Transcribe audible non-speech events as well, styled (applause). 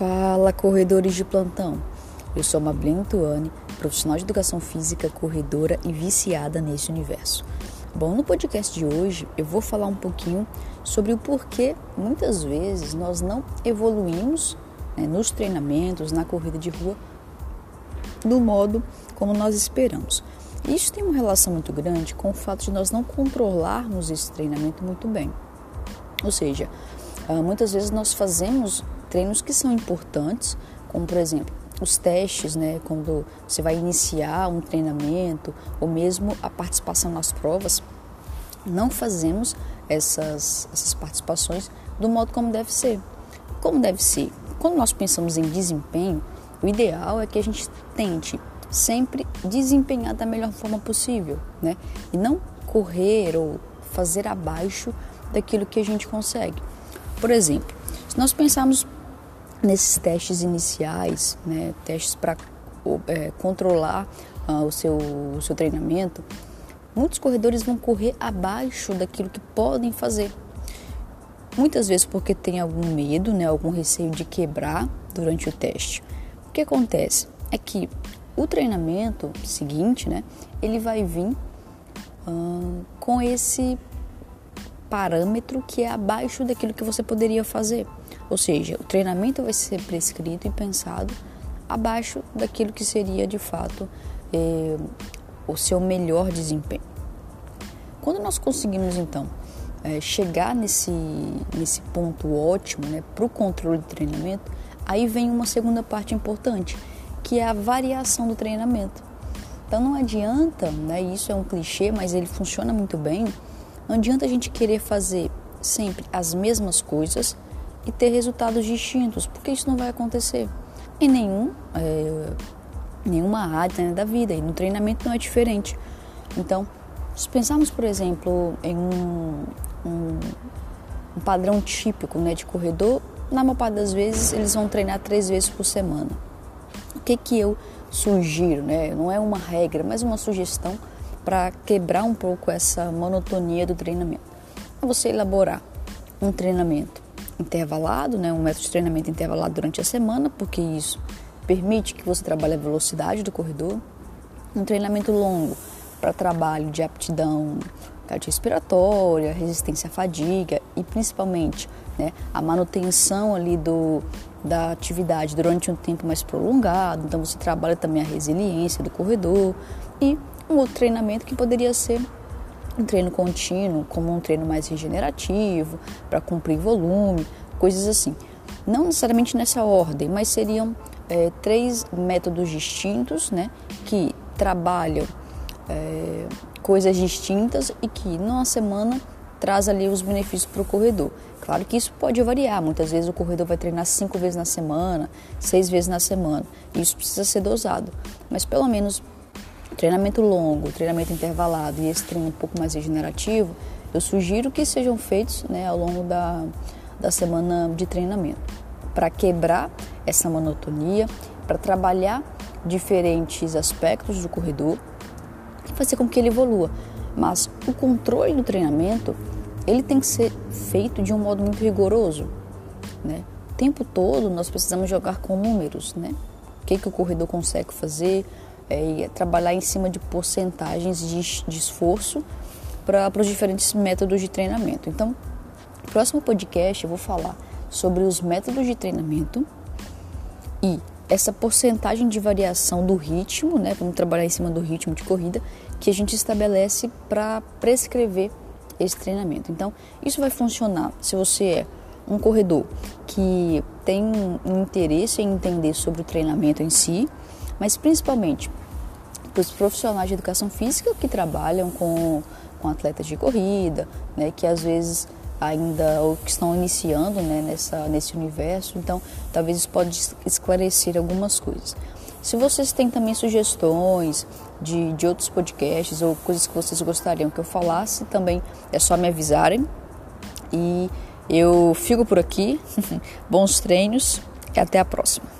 Fala, corredores de plantão. Eu sou Mablin Tuane, profissional de educação física, corredora e viciada nesse universo. Bom, no podcast de hoje eu vou falar um pouquinho sobre o porquê muitas vezes nós não evoluímos né, nos treinamentos, na corrida de rua, do modo como nós esperamos. Isso tem uma relação muito grande com o fato de nós não controlarmos esse treinamento muito bem. Ou seja, ah, muitas vezes nós fazemos treinos que são importantes, como por exemplo os testes, né, quando você vai iniciar um treinamento ou mesmo a participação nas provas, não fazemos essas, essas participações do modo como deve ser. Como deve ser? Quando nós pensamos em desempenho, o ideal é que a gente tente sempre desempenhar da melhor forma possível, né? E não correr ou fazer abaixo daquilo que a gente consegue. Por exemplo, se nós pensarmos nesses testes iniciais, né, testes para é, controlar uh, o, seu, o seu treinamento, muitos corredores vão correr abaixo daquilo que podem fazer. Muitas vezes porque tem algum medo, né, algum receio de quebrar durante o teste. O que acontece é que o treinamento seguinte, né, ele vai vir uh, com esse parâmetro que é abaixo daquilo que você poderia fazer. Ou seja, o treinamento vai ser prescrito e pensado abaixo daquilo que seria de fato eh, o seu melhor desempenho. Quando nós conseguimos então eh, chegar nesse, nesse ponto ótimo né, para o controle do treinamento, aí vem uma segunda parte importante, que é a variação do treinamento. Então não adianta, né, isso é um clichê, mas ele funciona muito bem. Não adianta a gente querer fazer sempre as mesmas coisas e ter resultados distintos, porque isso não vai acontecer em nenhum, é, nenhuma área né, da vida e no treinamento não é diferente. Então, se pensarmos, por exemplo, em um, um, um padrão típico né, de corredor, na maior parte das vezes eles vão treinar três vezes por semana. O que, que eu sugiro? Né? Não é uma regra, mas uma sugestão para quebrar um pouco essa monotonia do treinamento. É você elaborar um treinamento intervalado, né, um método de treinamento intervalado durante a semana, porque isso permite que você trabalhe a velocidade do corredor. Um treinamento longo para trabalho de aptidão cardiorrespiratória, resistência à fadiga e principalmente né, a manutenção ali do, da atividade durante um tempo mais prolongado. Então você trabalha também a resiliência do corredor e um outro treinamento que poderia ser um treino contínuo, como um treino mais regenerativo, para cumprir volume, coisas assim. Não necessariamente nessa ordem, mas seriam é, três métodos distintos, né, que trabalham é, coisas distintas e que numa semana traz ali os benefícios para o corredor. Claro que isso pode variar, muitas vezes o corredor vai treinar cinco vezes na semana, seis vezes na semana, isso precisa ser dosado, mas pelo menos treinamento longo, treinamento intervalado e esse treino um pouco mais regenerativo, eu sugiro que sejam feitos né, ao longo da, da semana de treinamento, para quebrar essa monotonia, para trabalhar diferentes aspectos do corredor e fazer com que ele evolua. Mas o controle do treinamento, ele tem que ser feito de um modo muito rigoroso, né? O tempo todo nós precisamos jogar com números, né? O que, que o corredor consegue fazer, é, trabalhar em cima de porcentagens de, de esforço para os diferentes métodos de treinamento. Então, no próximo podcast eu vou falar sobre os métodos de treinamento e essa porcentagem de variação do ritmo, né? Vamos trabalhar em cima do ritmo de corrida que a gente estabelece para prescrever esse treinamento. Então, isso vai funcionar se você é um corredor que tem um interesse em entender sobre o treinamento em si, mas principalmente para os profissionais de educação física que trabalham com, com atletas de corrida, né, que às vezes ainda ou que estão iniciando né, nessa, nesse universo, então talvez isso pode esclarecer algumas coisas. Se vocês têm também sugestões de, de outros podcasts ou coisas que vocês gostariam que eu falasse, também é só me avisarem. E eu fico por aqui. (laughs) Bons treinos e até a próxima.